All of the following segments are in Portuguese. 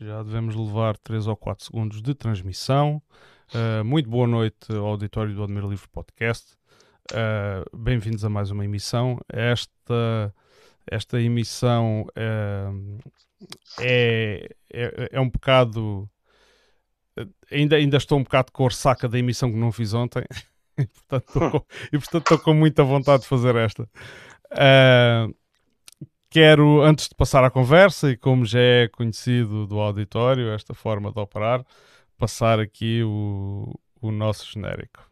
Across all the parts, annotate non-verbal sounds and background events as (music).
Já devemos levar 3 ou 4 segundos de transmissão. Uh, muito boa noite ao auditório do Admiro Livre Podcast. Uh, Bem-vindos a mais uma emissão. Esta, esta emissão uh, é, é, é, um bocado. Ainda, ainda estou um bocado com a ressaca da emissão que não fiz ontem. (laughs) e, portanto, com, e portanto estou com muita vontade de fazer esta. Uh, Quero, antes de passar à conversa, e como já é conhecido do auditório, esta forma de operar, passar aqui o, o nosso genérico.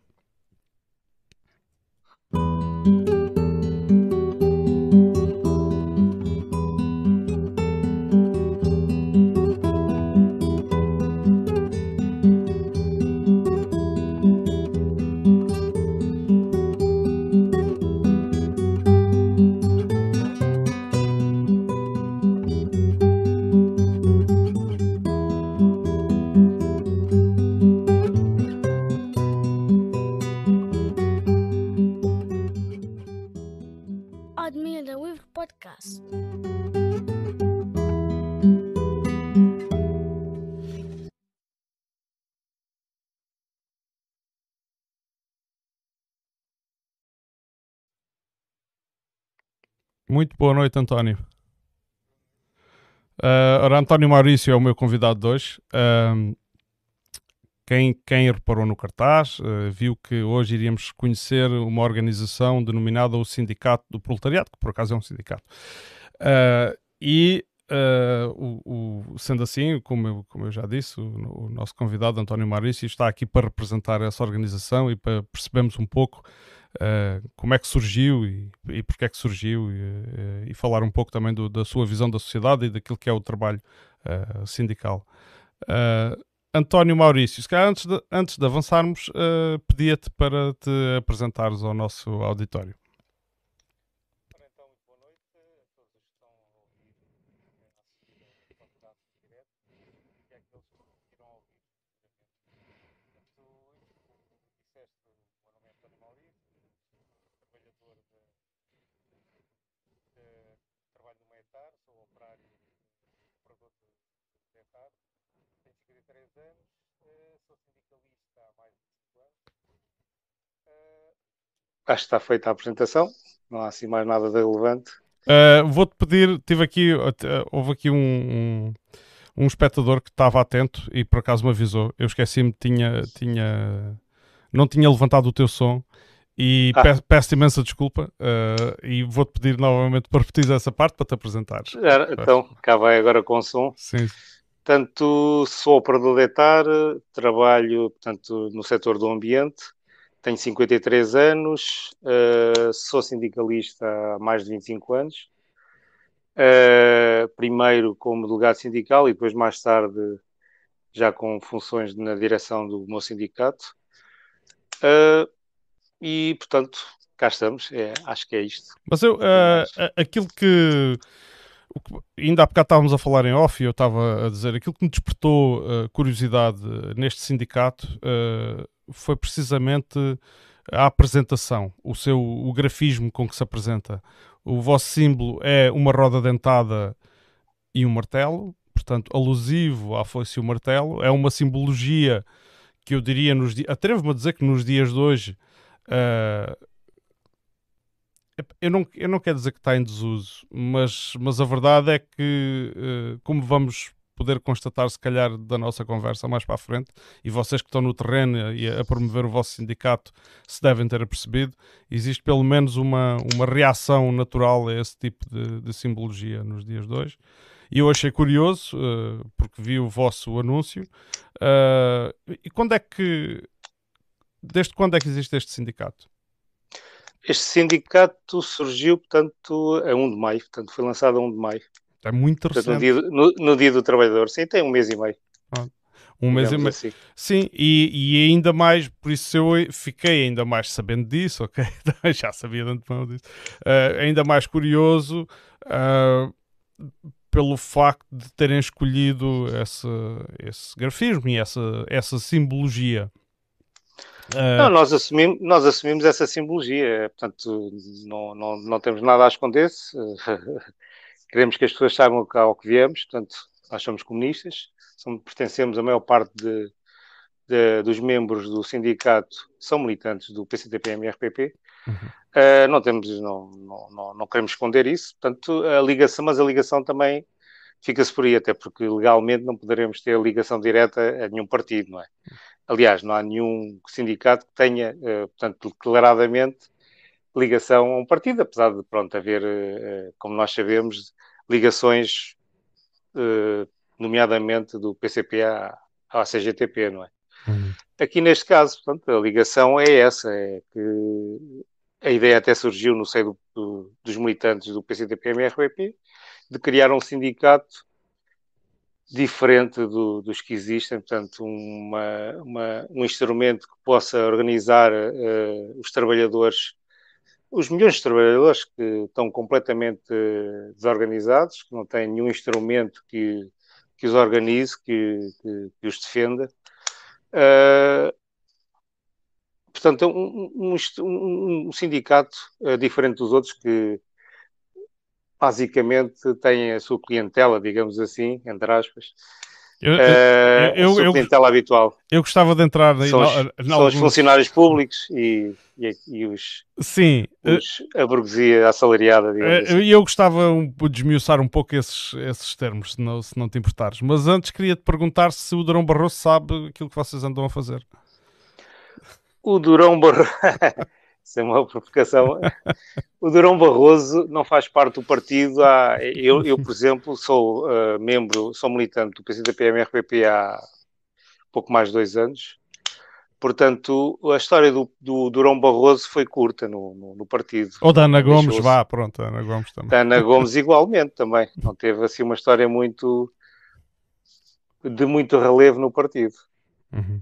Boa noite, António. Uh, ora, António Maurício é o meu convidado de hoje. Uh, quem, quem reparou no cartaz uh, viu que hoje iríamos conhecer uma organização denominada o Sindicato do Proletariado, que por acaso é um sindicato. Uh, e o, o, sendo assim, como eu, como eu já disse, o, o, nosso convidado António Maurício está aqui para representar essa organização e para percebermos um pouco uh, como é que surgiu e, e porque é que surgiu e, uh, e falar um pouco também do, da sua visão da sociedade e daquilo que é o trabalho uh, sindical. António Maurício, se calhar antes de, antes de avançarmos, pedia-te para te apresentares ao nosso auditório. Acho que está feita a apresentação, não há assim mais nada de relevante. Uh, Vou-te pedir, tive aqui, uh, houve aqui um, um, um, espectador que estava atento e por acaso me avisou. Eu esqueci-me, tinha, tinha, não tinha levantado o teu som e ah. peço, peço imensa desculpa uh, e vou-te pedir novamente (laughs) para repetir essa parte para te apresentares. Então, cá vai agora com o som. Sim. Portanto, sou operador de etar, trabalho portanto, no setor do ambiente, tenho 53 anos, uh, sou sindicalista há mais de 25 anos. Uh, primeiro como delegado sindical e depois mais tarde já com funções na direção do meu sindicato. Uh, e, portanto, cá estamos. É, acho que é isto. Mas eu, aquilo que ainda há bocado estávamos a falar em off e eu estava a dizer aquilo que me despertou uh, curiosidade neste sindicato uh, foi precisamente a apresentação, o seu o grafismo com que se apresenta. O vosso símbolo é uma roda dentada e um martelo, portanto, alusivo à foice e o martelo. É uma simbologia que eu diria nos. Atrevo-me a dizer que nos dias de hoje. Uh, eu não, eu não quero dizer que está em desuso, mas, mas a verdade é que, uh, como vamos poder constatar, se calhar, da nossa conversa mais para a frente, e vocês que estão no terreno e a, promover o vosso sindicato se devem ter apercebido, existe pelo menos uma, uma reação natural a esse tipo de, de simbologia nos dias de hoje. E eu achei curioso, uh, porque vi o vosso anúncio. Uh, e quando é que. Desde quando é que existe este sindicato? Este sindicato surgiu, portanto, a 1 de maio, portanto, foi lançado a 1 de maio. É muito interessante. No dia, no, no dia, do trabalhador, sim, tem um mês e meio. Ah, um mês e meio. Assim. Sim, e, e, ainda mais, por isso eu fiquei ainda mais sabendo disso, ok? (laughs) Já sabia de antemão disso. Uh, ainda mais curioso uh, pelo facto de terem escolhido esse, esse grafismo e essa, essa simbologia. Uh... Não, nós assumimos, nós assumimos essa simbologia, portanto, não, não, não temos nada a esconder-se. (laughs) queremos que as pessoas saibam ao que viemos, portanto, nós somos comunistas, somos, pertencemos a maior parte de, de, dos membros do sindicato são militantes do PCTP-MRPP. Uhum. Uh, não temos, não, não, não, não, queremos esconder isso, portanto, a ligação, mas a ligação também fica-se por aí, até porque legalmente não poderemos ter ligação direta a nenhum partido, não é? Aliás, não há nenhum sindicato que tenha, uh, portanto, declaradamente ligação a um partido, apesar de, pronto, haver, uh, como nós sabemos, ligações, nomeadamente do PCP à, CGTP, não é? Uhum. Aqui neste caso, portanto, a ligação é essa, é que a ideia até surgiu no seio do, do, dos militantes do PCTP-MRPP de criar um sindicato diferente do, dos que existem, portanto, uma, uma, um instrumento que possa organizar uh, os trabalhadores, os milhões de trabalhadores que estão completamente uh, desorganizados, que não têm nenhum instrumento que, que os organize, que, que, que os defenda, Uh, portanto, um, um, um, um sindicato uh, diferente dos outros que basicamente tem a sua clientela, digamos assim, entre aspas. Eu, eu, a sua clientela eu, habitual. Eu gostava de entrar aí. São, os, são alguns... os funcionários públicos e, e, e os, Sim, os, a burguesia assalariada. Digamos assim. Eu gostava de desmiuçar um pouco esses, esses termos, se não, se não te importares. Mas antes queria te perguntar se o Durão Barroso sabe aquilo que vocês andam a fazer. O Durão Barroso. (laughs) Isso é uma provocação. o Durão Barroso não faz parte do partido. Há... Eu, eu, por exemplo, sou uh, membro, sou militante do PCDP-MRPP há pouco mais de dois anos. Portanto, a história do, do Durão Barroso foi curta no, no, no partido. Ou da Ana Gomes, vá, pronto, Ana Gomes também. Da Ana Gomes igualmente também. Não teve assim uma história muito de muito relevo no partido. Uhum.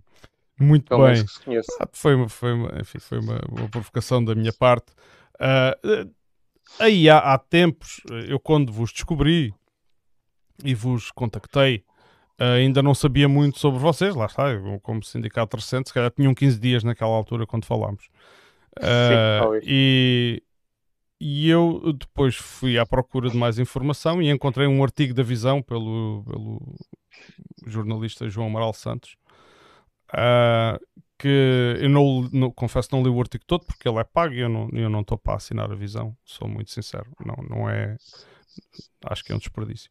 Muito Pelo bem. Ah, foi, uma, foi, uma, enfim, foi uma, uma, provocação da minha parte. Uh, aí há, há, tempos, eu quando vos descobri e vos contactei, uh, ainda não sabia muito sobre vocês, lá está, eu, como sindicato recente, se calhar tinham 15 dias naquela altura quando falámos. Uh, e, e eu depois fui à procura de mais informação e encontrei um artigo da Visão pelo, pelo jornalista João Amaral Santos, Uh, que eu não, não, confesso não li o artigo todo porque ele é pago e eu não eu não estou para assinar a visão, sou muito sincero, não, não é acho que é um desperdício.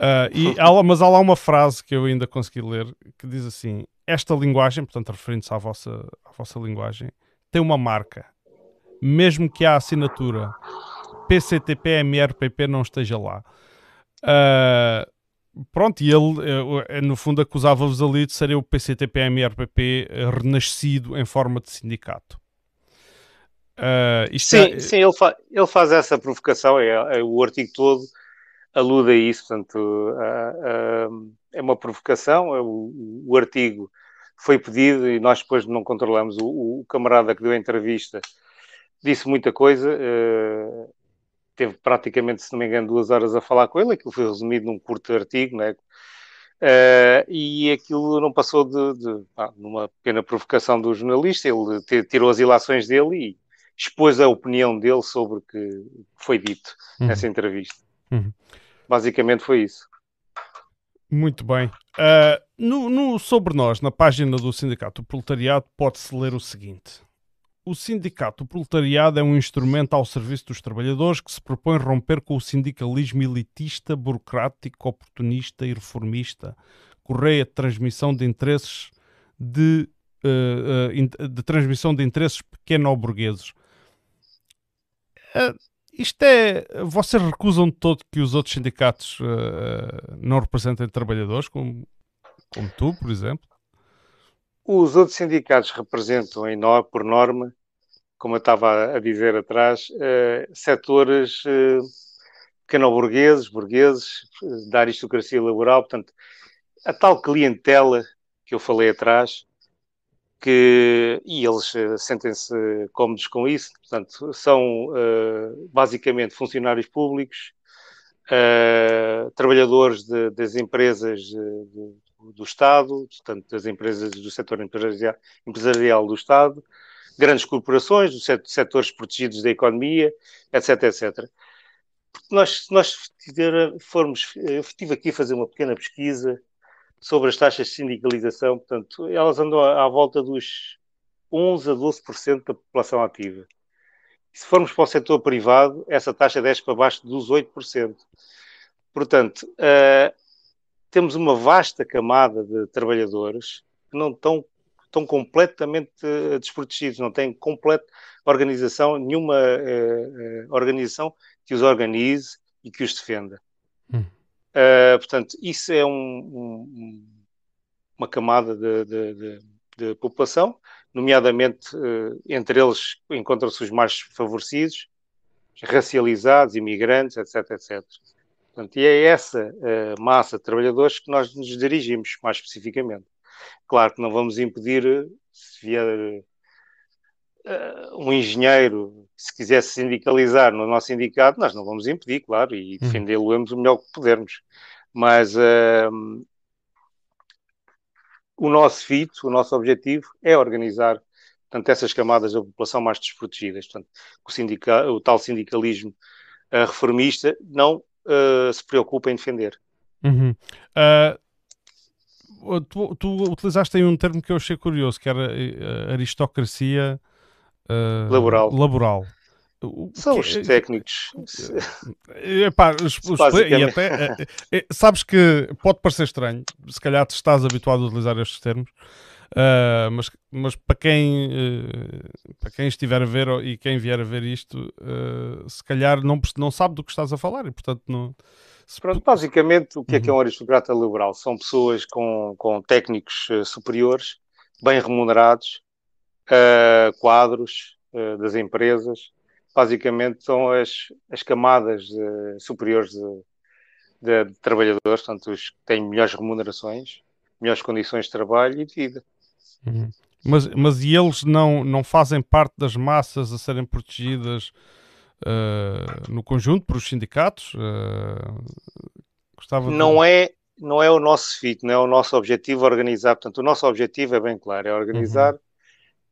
Uh, e (laughs) há, mas há lá uma frase que eu ainda consegui ler que diz assim: esta linguagem, portanto, referindo-se à vossa, à vossa linguagem, tem uma marca, mesmo que a assinatura PCTP MRPP não esteja lá. Uh, pronto, e ele eh, eh, no fundo acusava-vos ali de serem o PCTP-MRPP eh, renascido em forma de sindicato. Uh, sim, é... sim ele, fa ele, faz essa provocação, é, é, o artigo todo alude a isso, portanto uh, uh, é uma provocação, é o, o, artigo foi pedido e nós depois não controlamos, o, o camarada que deu a entrevista disse muita coisa, teve praticamente, se não me engano, duas horas a falar com ele, aquilo foi resumido num curto artigo, né? Uh, e aquilo não passou de, de ah, numa pequena provocação do jornalista, ele tirou as ilações dele e expôs a opinião dele sobre o que foi dito uhum. nessa entrevista. Uhum. Basicamente foi isso. Muito bem. Uh, no, no, sobre nós, na página do Sindicato do Proletariado, pode-se ler o seguinte: o sindicato proletariado é um instrumento ao serviço dos trabalhadores que se propõe romper com o sindicalismo elitista, burocrático, oportunista e reformista, correia de transmissão de interesses de, uh, uh, de transmissão de interesses pequeno-burgueses. Uh, isto é. Vocês recusam de todo que os outros sindicatos não representem trabalhadores, como, como tu, por exemplo? Os outros sindicatos representam, em, por norma, como eu estava a dizer atrás, uh, setores uh, pequeno-burgueses, burgueses, da aristocracia laboral, portanto, a tal clientela que eu falei atrás, que, e eles sentem-se cómodos com isso, portanto, são uh, basicamente funcionários públicos, uh, trabalhadores de, das empresas de, de, do Estado, portanto, das empresas do setor empresarial, empresarial do Estado, grandes corporações, dos setores protegidos da economia, etc, etc. Porque nós, se nós formos, eu estive aqui a fazer uma pequena pesquisa sobre as taxas de sindicalização, portanto, elas andam à, volta dos 11 a 12% da população ativa. Se formos para o setor privado, essa taxa desce para baixo dos 8%. Portanto, uh, temos uma vasta camada de trabalhadores que não estão, estão completamente uh, desprotegidos, não têm completa organização, nenhuma uh, organização que os organize e que os defenda. Hum. portanto, isso é um, um, uma camada de, de, de, de população, nomeadamente entre eles encontram-se os mais favorecidos, racializados, imigrantes, etc, etc. Portanto, e é essa uh, massa de trabalhadores que nós nos dirigimos, mais especificamente. Claro que não vamos impedir, eh, se vier uh, um engenheiro, se quisesse sindicalizar no nosso sindicato, nós não vamos impedir, claro, e hum. defendê-lo-emos o melhor que pudermos. Mas uh, o nosso fito, o nosso objetivo é organizar portanto, essas camadas da população mais desprotegidas. Portanto, o, sindical, o tal sindicalismo reformista não uh, se preocupa em defender. Uhum. Uh, tu, tu, utilizaste aí um termo que eu achei curioso, que era uh, aristocracia laboral. laboral. São os técnicos. Epá, e até, sabes que pode parecer estranho, se calhar te estás habituado a utilizar estes termos, Uh, mas, mas para quem uh, para quem estiver a ver e quem vier a ver isto, uh, se calhar não, não sabe do que estás a falar e portanto não. Pronto, basicamente, o que é que é um uhum. aristocrata liberal? São pessoas com, com técnicos superiores, bem remunerados, quadros das empresas. Basicamente, são as, as camadas superiores de, de, de trabalhadores, portanto, os que têm melhores remunerações, melhores condições de trabalho e de vida. Uhum. Mas, mas e eles não, não fazem parte das massas a serem protegidas uh, no conjunto por os sindicatos? Uh, gostava não, de... é, não é o nosso fit, não é o nosso objetivo organizar. Portanto, o nosso objetivo é bem claro, é organizar uhum.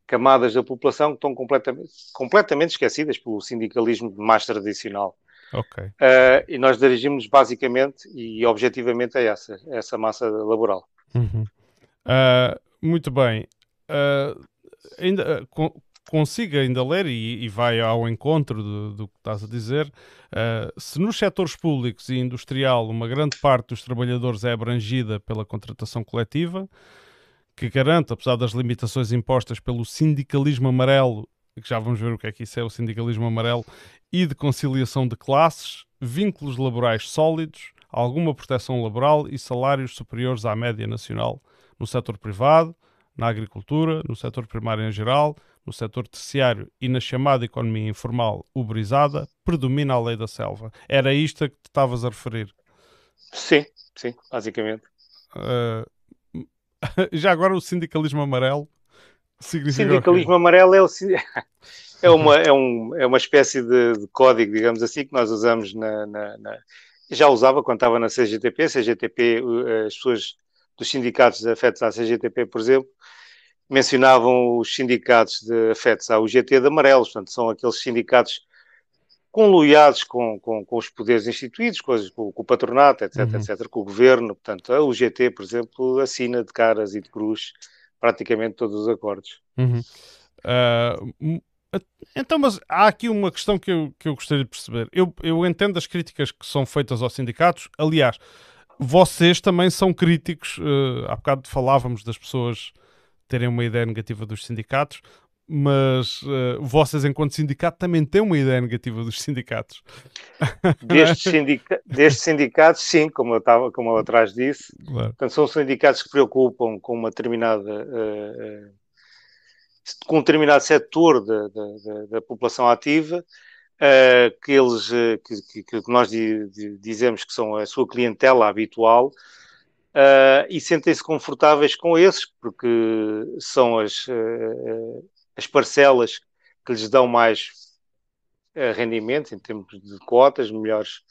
camadas da população que estão completamente, completamente esquecidas pelo sindicalismo mais tradicional. Okay. Uh, e nós dirigimos basicamente e objetivamente a essa, a essa massa laboral. Uhum. Uh, muito bem. Uh, ainda, uh, consiga ainda ler e, e vai ao encontro do, do, que estás a dizer. Uh, se nos setores públicos e industrial uma grande parte dos trabalhadores é abrangida pela contratação coletiva, que garante, apesar das limitações impostas pelo sindicalismo amarelo, que já vamos ver o que é que isso é, o sindicalismo amarelo, e de conciliação de classes, vínculos laborais sólidos, alguma proteção laboral e salários superiores à média nacional no setor privado, na agricultura, no setor primário em geral, no setor terciário e na chamada economia informal uberizada, predomina a lei da selva. Era isto a que te estavas a referir? Sim, sim, basicamente. Uh, (laughs) já agora o sindicalismo amarelo significa Sindicalismo amarelo é, o, (laughs) é, uma, é, um, é uma espécie de, de, código, digamos assim, que nós usamos na, na, na, Já usava quando estava na CGTP. CGTP, as pessoas dos sindicatos afetos à CGTP, por exemplo, mencionavam os sindicatos de afetos à UGT de amarelos, portanto, são aqueles sindicatos conluiados com, com, com os poderes instituídos, com, com, com o patronato, etc, uhum. etc, com o governo. Portanto, a UGT, por exemplo, assina de caras e de cruz praticamente todos os acordos. Uhum. Uh, então, mas há aqui uma questão que eu, que eu gostaria de perceber. Eu, eu entendo as críticas que são feitas aos sindicatos. Aliás, vocês também são críticos. Uh, há bocado falávamos das pessoas terem uma ideia negativa dos sindicatos, mas uh, vocês, enquanto sindicato, também têm uma ideia negativa dos sindicatos. (laughs) Destes, sindica destes sindicatos, sim, como eu, estava, como eu atrás disse. Claro. Portanto, são sindicatos que preocupam com uma determinada. Uh, com um determinado setor da, da, da população ativa uh, que eles uh, que, que, nós di, di, dizemos que são a sua clientela habitual uh, e sentem-se confortáveis com esses porque são as, as parcelas que lhes dão mais rendimentos em termos de cotas, melhores,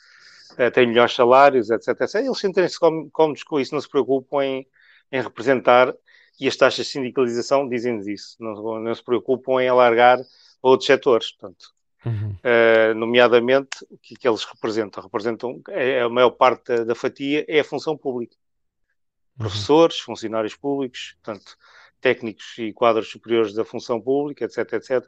têm melhores salários, etc, etc. Eles sentem-se cómodos com isso, não se preocupam em, em representar e as taxas de sindicalização dizem-nos isso, não, não se preocupam em alargar a outros setores. Portanto, Uhum. Uh, nomeadamente, o que, que, eles representam? Representam, é, a maior parte da, da, fatia é a função pública. Uhum. Professores, funcionários públicos, portanto, técnicos e quadros superiores da função pública, etc, etc.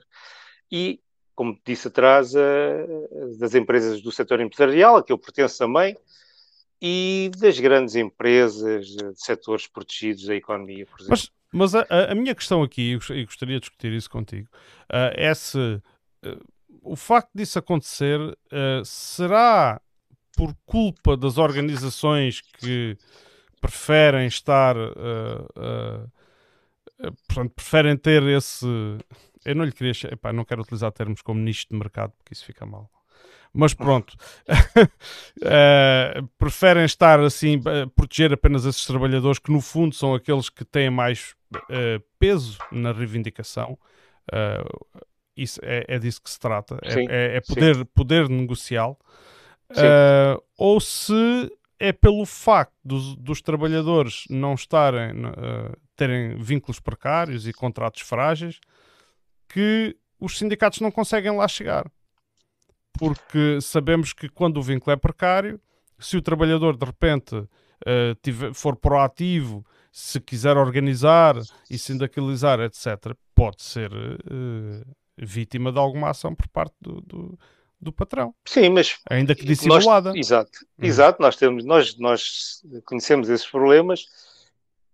E, como disse atrás, uh, das empresas do setor empresarial, a que eu pertenço também, e das grandes empresas de setores protegidos da economia, por exemplo. Mas, mas a, a, minha questão aqui, e gostaria de discutir isso contigo, uh, é se o facto disso acontecer uh, será por culpa das organizações que preferem estar, portanto, preferem ter esse. Eu não lhe queria. Epá, não quero utilizar termos como nicho de mercado, porque isso fica mal mas pronto, uh, (laughs) preferem estar assim, uh, proteger apenas esses trabalhadores que no fundo são aqueles que têm mais uh, peso na reivindicação. Isso é, é, disso que se trata, é, é, é poder, poder negocial. ou se é pelo facto dos, dos trabalhadores não estarem, terem vínculos precários e contratos frágeis que os sindicatos não conseguem lá chegar porque sabemos que quando o vínculo é precário, se o trabalhador de repente uh, tiver, for proativo, se quiser organizar e sindicalizar, etc., pode ser uh, vítima de alguma ação por parte do, do, do, patrão. Sim, mas ainda que dissimulada. Nós, exato, hum. exato. Nós temos, nós, nós conhecemos esses problemas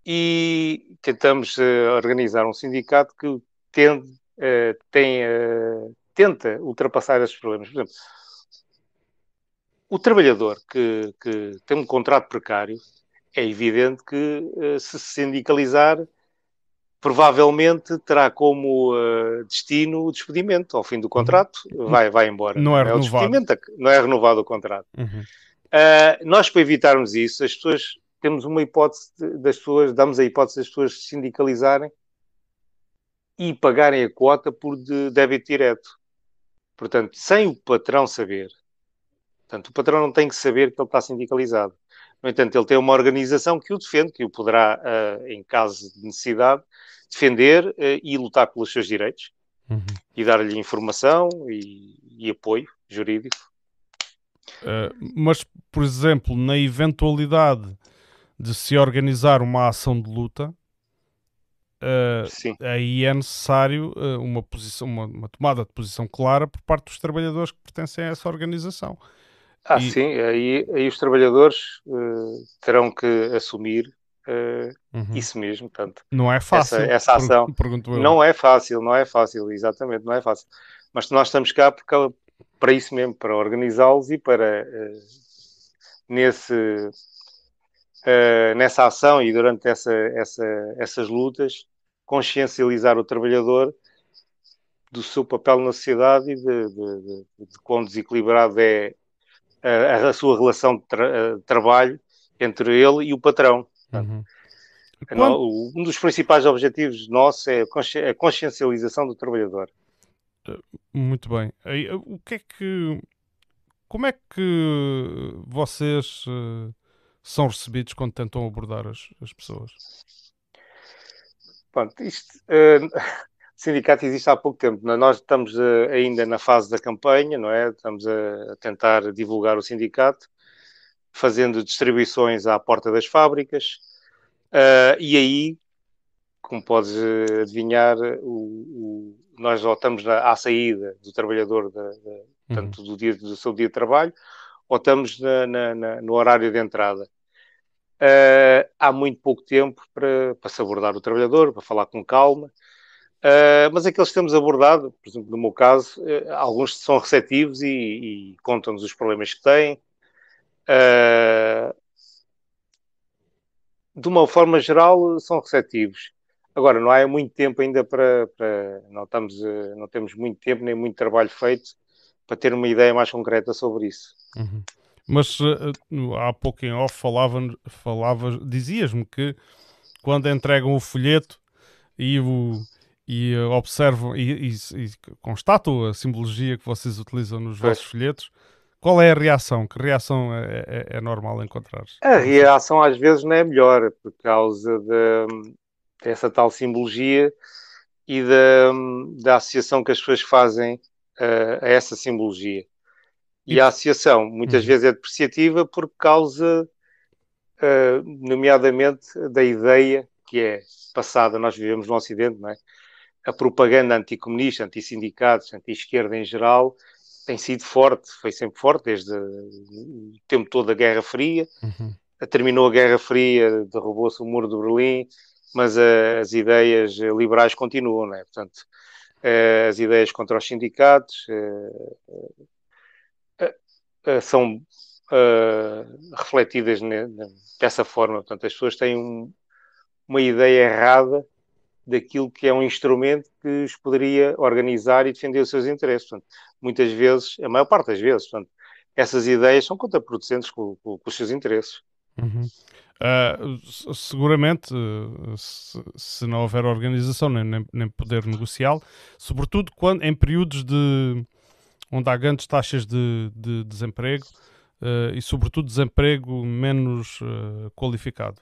e tentamos uh, organizar um sindicato que tende, tem tenta ultrapassar esses problemas. Por exemplo, o trabalhador que, que tem um contrato precário, é evidente que uh, se sindicalizar, provavelmente terá como uh, destino o despedimento. Ao fim do contrato, uhum. vai, vai embora. Não é, é renovado. não é renovado o contrato. Uhum. Uh, nós, para evitarmos isso, as pessoas temos uma hipótese das pessoas, damos a hipótese das pessoas se sindicalizarem e pagarem a quota por de débito direto. Portanto, sem o patrão saber, portanto, o patrão não tem que saber que ele está sindicalizado. No entanto, ele tem uma organização que o defende, que o poderá, uh, em caso de necessidade, defender uh, e lutar pelos seus direitos uhum. e dar-lhe informação e, e, apoio jurídico. Uh, mas, por exemplo, na eventualidade de se organizar uma ação de luta, uh, aí é necessário uh, uma, posição, uma, uma, tomada de posição clara por parte dos trabalhadores que pertencem a essa organização. Ah, e... sim, aí, aí os trabalhadores terão que assumir uhum. isso mesmo. Portanto, não é fácil. Essa, essa ação não é fácil, não é fácil, exatamente, não é fácil. Mas nós estamos cá porque, para isso mesmo, para organizá-los e para nesse Uh, nessa ação e durante essa, essa, essas lutas, consciencializar o trabalhador do seu papel na sociedade e de, de, de, de quão desequilibrado é a, a sua relação de tra trabalho entre ele e o patrão. Uhum. Quando... Um dos principais objetivos nossos é a consciencialização do trabalhador. Muito bem. O que é que. Como é que vocês eh, são recebidos quando tentam abordar as, as pessoas? Pronto, isto, uh, o (laughs) sindicato existe há pouco tempo. É? Nós estamos uh, ainda na fase da campanha, não é? Estamos a, tentar divulgar o sindicato, fazendo distribuições à porta das fábricas. Uh, e aí, como podes adivinhar, o, o, nós já estamos na, à saída do trabalhador, da, da, uhum. tanto do, dia, do seu dia de trabalho, ou estamos na, na, no horário de entrada. Uh, há muito pouco tempo para, para se abordar o trabalhador, para falar com calma. Uh, mas aqueles que temos abordado, por exemplo, no meu caso, uh, alguns são receptivos e, e contam-nos os problemas que têm. De uma forma geral, são receptivos. Agora, não há muito tempo ainda para. para não, estamos, não temos muito tempo nem muito trabalho feito para ter uma ideia mais concreta sobre isso. Uhum. Mas uh, há pouco em off falava, falava dizias-me que quando entregam o folheto e, o, e observam e, e, e, constatam a simbologia que vocês utilizam nos pois. vossos folhetos, qual é a reação? Que reação é, é, é normal encontrar? A reação às vezes não é melhor por causa de, dessa tal simbologia e da, da associação que as pessoas fazem a, a essa simbologia. E a associação muitas uhum. vezes é depreciativa por causa, uh, nomeadamente, da ideia que é passada, nós vivemos no Ocidente, não é? A propaganda anticomunista, antissindicatos, anti-esquerda em geral, tem sido forte, foi sempre forte desde o tempo todo da Guerra Fria. Uhum. Terminou a Guerra Fria, derrubou-se o muro de Berlim, mas uh, as ideias liberais continuam, não é? Portanto, as ideias contra os sindicatos são refletidas dessa forma. Portanto, as pessoas têm um, uma ideia errada daquilo que é um instrumento que os poderia organizar e defender os seus interesses. Portanto, muitas vezes, a maior parte das vezes, portanto, essas ideias são contraproducentes com, com, com os seus interesses. Uhum. Uh, seguramente, se, se, não houver organização nem, nem, poder negocial, sobretudo quando, em períodos de onde há grandes taxas de, de desemprego uh, e, sobretudo, desemprego menos uh, qualificado.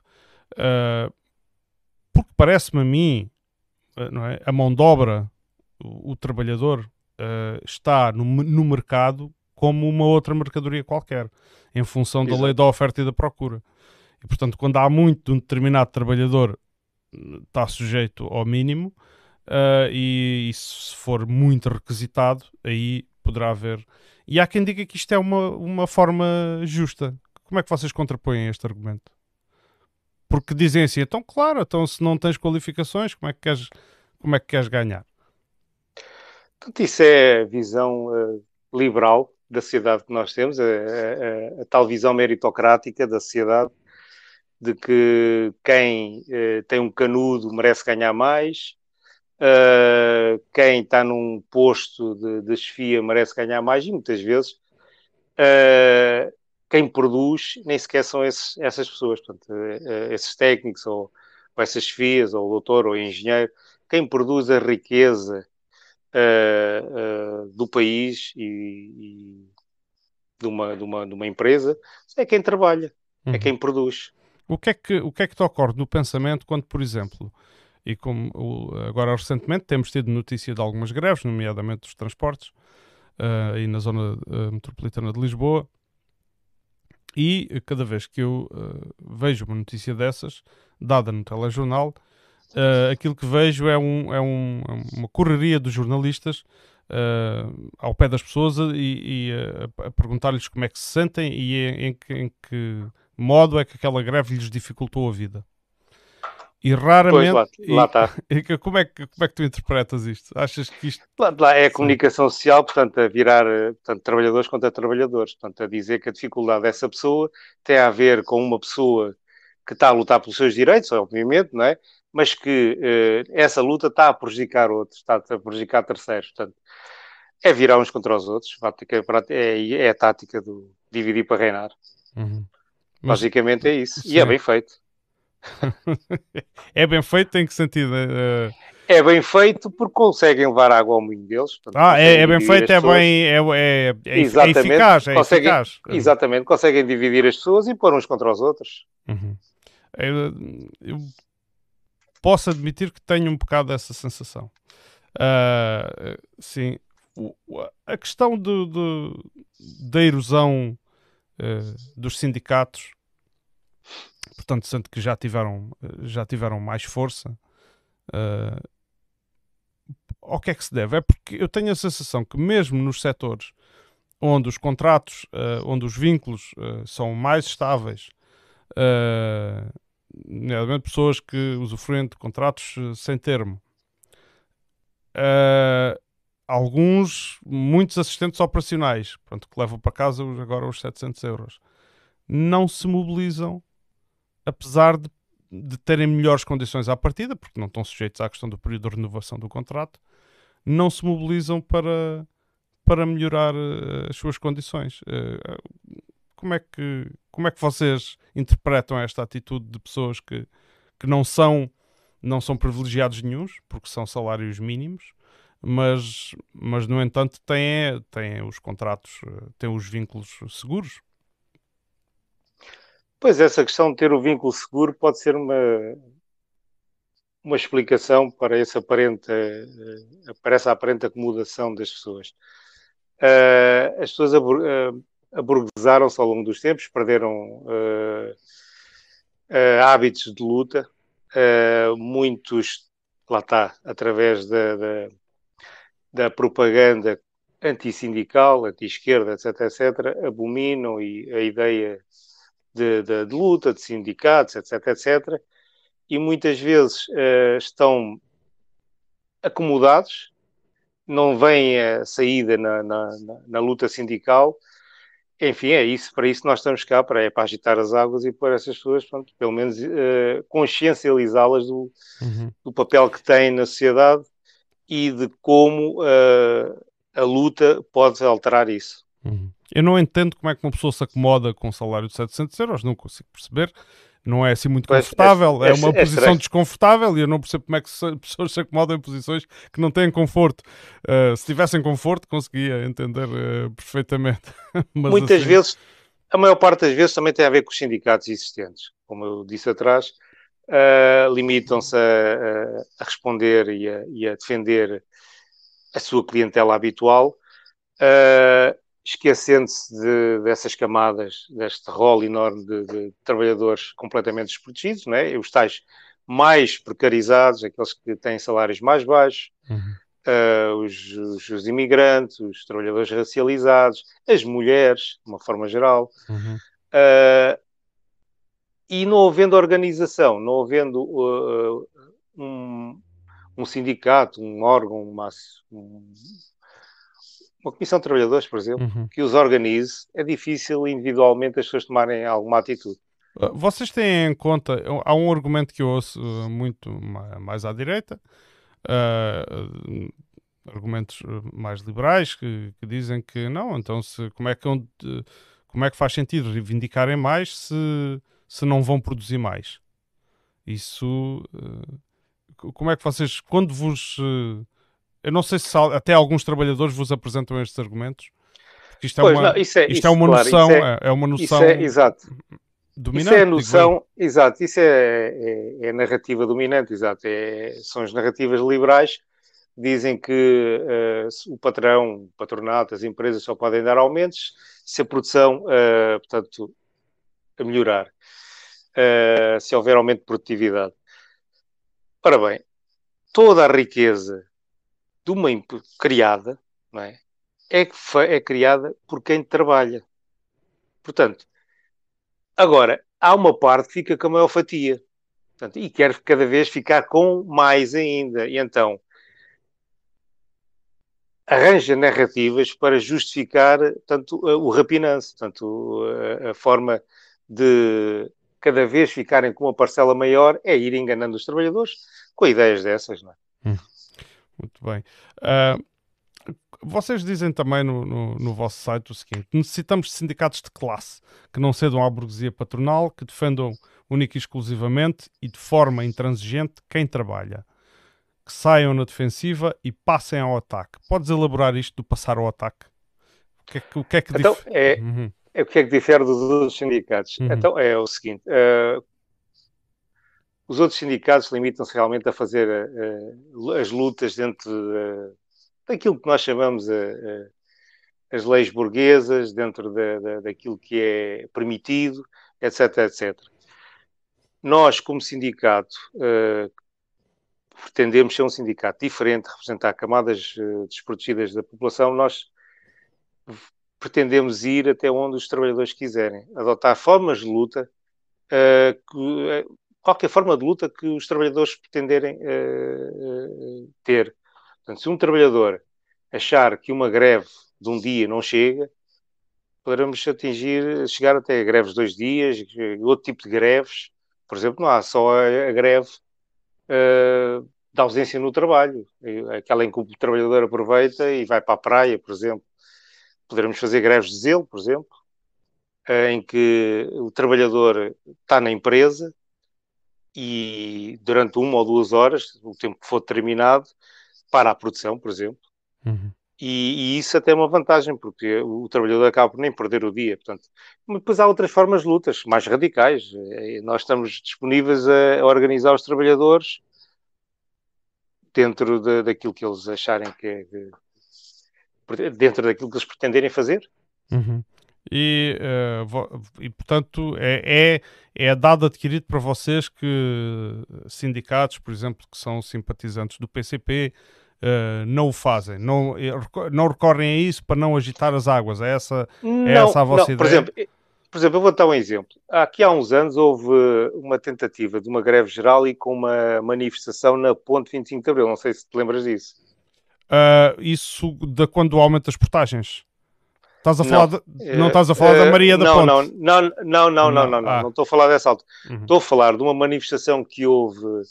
porque parece-me a mim, não é? a mão de obra, o, o trabalhador, está no, no mercado como uma outra mercadoria qualquer, em função Exato. da lei da oferta e da procura. E, portanto, quando há muito de um determinado trabalhador, está sujeito ao mínimo, uh, e, e, se for muito requisitado, aí poderá haver. E há quem diga que isto é uma, uma forma justa. Como é que vocês contrapõem este argumento? Porque dizem assim, então claro, então se não tens qualificações, como é que queres, como é que queres ganhar? Portanto, isso é a visão uh, liberal da sociedade que nós temos, a, a, a, tal visão meritocrática da sociedade, de que quem uh, tem um canudo merece ganhar mais, uh, quem está num posto de, de chefia merece ganhar mais, e muitas vezes uh, quem produz nem sequer são esses, essas pessoas, portanto, esses técnicos, ou, ou essas chefias, ou o doutor, ou o engenheiro, quem produz a riqueza uh, uh, do país e, e, de, uma, de, uma, de uma empresa é quem trabalha, é uhum. é quem produz. O que é que, o que é que te ocorre no pensamento quando, por exemplo, e como agora recentemente temos tido notícia de algumas greves, nomeadamente dos transportes, uh, aí na zona uh, metropolitana de Lisboa, e cada vez que eu uh, vejo uma notícia dessas, dada no telejornal, uh, aquilo que vejo é, um, é, um, é uma correria dos jornalistas uh, ao pé das pessoas e, e a, a perguntar-lhes como é que se sentem e em, em, que, em, que, modo é que aquela greve lhes dificultou a vida. E raramente. Pois, lá, lá está. (laughs) E, como, é que, como é que tu interpretas isto? Achas que isto. Lá, lá é a comunicação social, portanto, a virar portanto, trabalhadores contra trabalhadores. Portanto, a dizer que a dificuldade dessa pessoa tem a ver com uma pessoa que está a lutar pelos seus direitos, obviamente, não é? Mas que uh, essa luta está a prejudicar outros, está a prejudicar terceiros. Portanto, é virar uns contra os outros. É, é a tática do dividir para reinar. Uhum. Mas, Basicamente é isso. Sim. E (laughs) é bem feito. é bem feito em que sentido? Uh... É bem feito porque conseguem levar água ao moinho deles. Portanto, ah, é, é, bem feito, é bem é, é, é, exatamente, é eficaz. É conseguem, eficaz. Exatamente, conseguem dividir as pessoas e pôr uns contra os outros. Uhum. Eu, eu posso admitir que tenho um bocado essa sensação. Uh, sim, o, a questão de, da erosão uh, dos sindicatos, portanto, sendo que já tiveram, já tiveram mais força, uh, ao que é que se deve? É porque eu tenho a sensação que mesmo nos setores onde os contratos, onde os vínculos são mais estáveis, nomeadamente pessoas que usufruem de contratos eh, sem termo. Uh, alguns, muitos assistentes operacionais, pronto, que levam para casa agora os 700 euros, não se mobilizam, apesar de, de terem melhores condições à partida, porque não estão sujeitos à questão do período de renovação do contrato, não se mobilizam para, para melhorar uh, as suas condições. Uh, como é que, como é que vocês interpretam esta atitude de pessoas que, que não são não são privilegiados nenhums, porque são salários mínimos, mas, mas no entanto têm, têm os contratos, têm os vínculos seguros. Pois essa questão de ter o vínculo seguro pode ser uma, uma explicação para essa aparente, para essa aparente acomodação das pessoas. As pessoas aburguesaram-se ao longo dos tempos, perderam uh, hábitos de luta, muitos, lá está, através da, da, da propaganda antissindical, anti-esquerda, etc., etc., abominam e a ideia de, de, de, luta, de sindicatos, etc., etc., e muitas vezes uh, estão acomodados, não vem a saída na, na, na, na, luta sindical. Enfim, é isso, para isso nós estamos cá, para, é para agitar as águas e para essas pessoas, pronto, pelo menos uh, consciencializá-las do, uhum. do papel que têm na sociedade e de como uh, a luta pode alterar isso. Uhum. Eu não entendo como é que uma pessoa se acomoda com um salário de 700 euros, não consigo perceber. Não é assim muito confortável, é, é, é uma é posição desconfortável e eu não percebo como é que (laughs) pessoas se acomodam em posições que não têm conforto. Uh, se tivessem conforto, conseguia entender uh, perfeitamente. (laughs) Muitas assim... vezes, a maior parte das vezes também tem a ver com os sindicatos existentes. Como eu disse atrás, uh, limitam-se a, a, responder e a, e a defender a sua clientela habitual, esquecendo-se de, dessas camadas, deste rol enorme de, de, trabalhadores completamente desprotegidos, né? os tais mais precarizados, aqueles que têm salários mais baixos, uhum. uh, os, os, os, imigrantes, os trabalhadores racializados, as mulheres, de uma forma geral. Uhum. Uh, e não havendo organização, não havendo uh, um, um sindicato, um órgão, uma, um, uma comissão de trabalhadores, por exemplo, uhum. que os organize, é difícil individualmente as pessoas tomarem alguma atitude. Ah, vocês têm em conta, há um argumento que eu ouço ah, muito mais à direita, uh, argumentos mais liberais que, que, dizem que não, então se, como, é que, como é que faz sentido reivindicarem mais se, se não vão produzir mais? Isso uh, como é que vocês, quando vos. Eh, eu não sei se até alguns trabalhadores vos apresentam estes argumentos. Isto é pois, uma, não, isso é, isto é isso, é uma claro, noção. É, é, uma noção. É, exato. Dominante, isso é a noção, exato, isso é, é, é, a narrativa dominante, exato. É, são as narrativas liberais que dizem que uh, o patrão, o patronato, as empresas só podem dar aumentos se a produção, uh, portanto, a melhorar, uh, se houver aumento de produtividade. Ora bem, toda a riqueza de uma criada não é, é, é criada por quem trabalha. Portanto, agora, há uma parte que fica com a maior fatia. Portanto, e quer cada vez ficar com mais ainda. E então, arranja narrativas para justificar tanto o rapinanço, tanto a, a forma de cada vez ficarem com uma parcela maior, é ir enganando os trabalhadores com ideias dessas, não é? Hum, muito bem. Uh, vocês dizem também no, no, no, vosso site o seguinte: necessitamos de sindicatos de classe que não cedam à burguesia patronal, que defendam única e exclusivamente e de forma intransigente quem trabalha, que saiam na defensiva e passem ao ataque. Podes elaborar isto do passar ao ataque? O que é que, o que, é que então, dif... é, uhum. É o que é que difere dos outros sindicatos? Uhum. Então é o seguinte: uh, os outros sindicatos limitam-se realmente a fazer uh, as lutas dentro uh, daquilo que nós chamamos as leis burguesas, dentro da, da, daquilo que é permitido, etc, etc. Nós, como sindicato, pretendemos ser um sindicato diferente, representar camadas desprotegidas da população. Nós pretendemos ir até onde os trabalhadores quiserem, adotar formas de luta, uh, que, uh, qualquer forma de luta que os trabalhadores pretenderem uh, ter. Portanto, se um trabalhador achar que uma greve de um dia não chega, poderemos atingir, chegar até greves de dois dias, outro tipo de greves. Por exemplo, não há só a, greve da ausência no trabalho, aquela em que o trabalhador aproveita e vai para a praia, por exemplo poderemos fazer greves de zelo, por exemplo, em que o trabalhador está na empresa e durante uma ou duas horas, o tempo que for determinado, para a produção, por exemplo. Uhum. E, e, isso até é uma vantagem, porque o trabalhador acaba por nem perder o dia. Portanto, depois há outras formas de lutas mais radicais. Nós estamos disponíveis a, a organizar os trabalhadores dentro de, daquilo que eles acharem que é, dentro daquilo que eles pretenderem fazer. Uhum. E, uh, e, portanto, é, é, é dado adquirido para vocês que sindicatos, por exemplo, que são simpatizantes do PCP, uh, eh, não o fazem, não, não recorrem a isso para não agitar as águas. É essa, é não, é essa a vossa não, ideia? Por exemplo, por exemplo, eu vou dar um exemplo. Aqui há uns anos houve uma tentativa de uma greve geral e com uma manifestação na Ponte 25 de Abril. Não sei se te lembras disso. Uh, isso de quando aumenta as portagens? Estás a falar não, de, não estás a falar uh, da Maria da não, Ponte? Não, não, não, não, não, não, não, ah. não estou a falar dessa altura. Uhum. Estou a falar de uma manifestação que houve uh,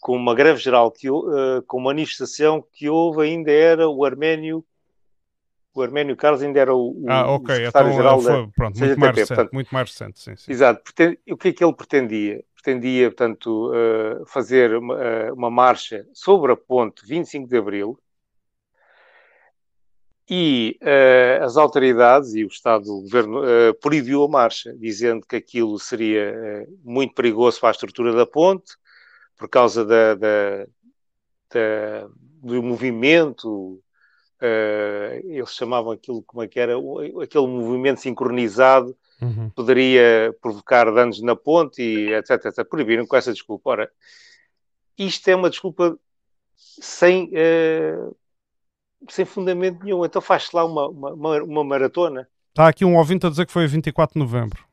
com uma greve geral que uh, com uma manifestação que houve ainda era o Arménio o Arménio Carlos ainda era o, ah, okay. o secretário-geral então, da pronto, muito, mais recente, portanto, muito mais recente, sim, sim. Exato. O que é que ele pretendia? Pretendia, portanto, uh, fazer uma, uma, marcha sobre a ponte 25 de Abril e uh, as autoridades e o Estado, o Governo, proibiu a marcha, dizendo que aquilo seria muito perigoso para a estrutura da ponte, por causa da, da, da do movimento Uh, eles chamavam aquilo como é que era, aquele movimento sincronizado uhum. poderia provocar danos na ponte e etc, etc. Proibiram com essa desculpa. Ora, isto é uma desculpa sem, uh, sem fundamento nenhum. Então faz-se lá uma, uma, uma, maratona. Está aqui um ouvinte a dizer que foi 24 de novembro.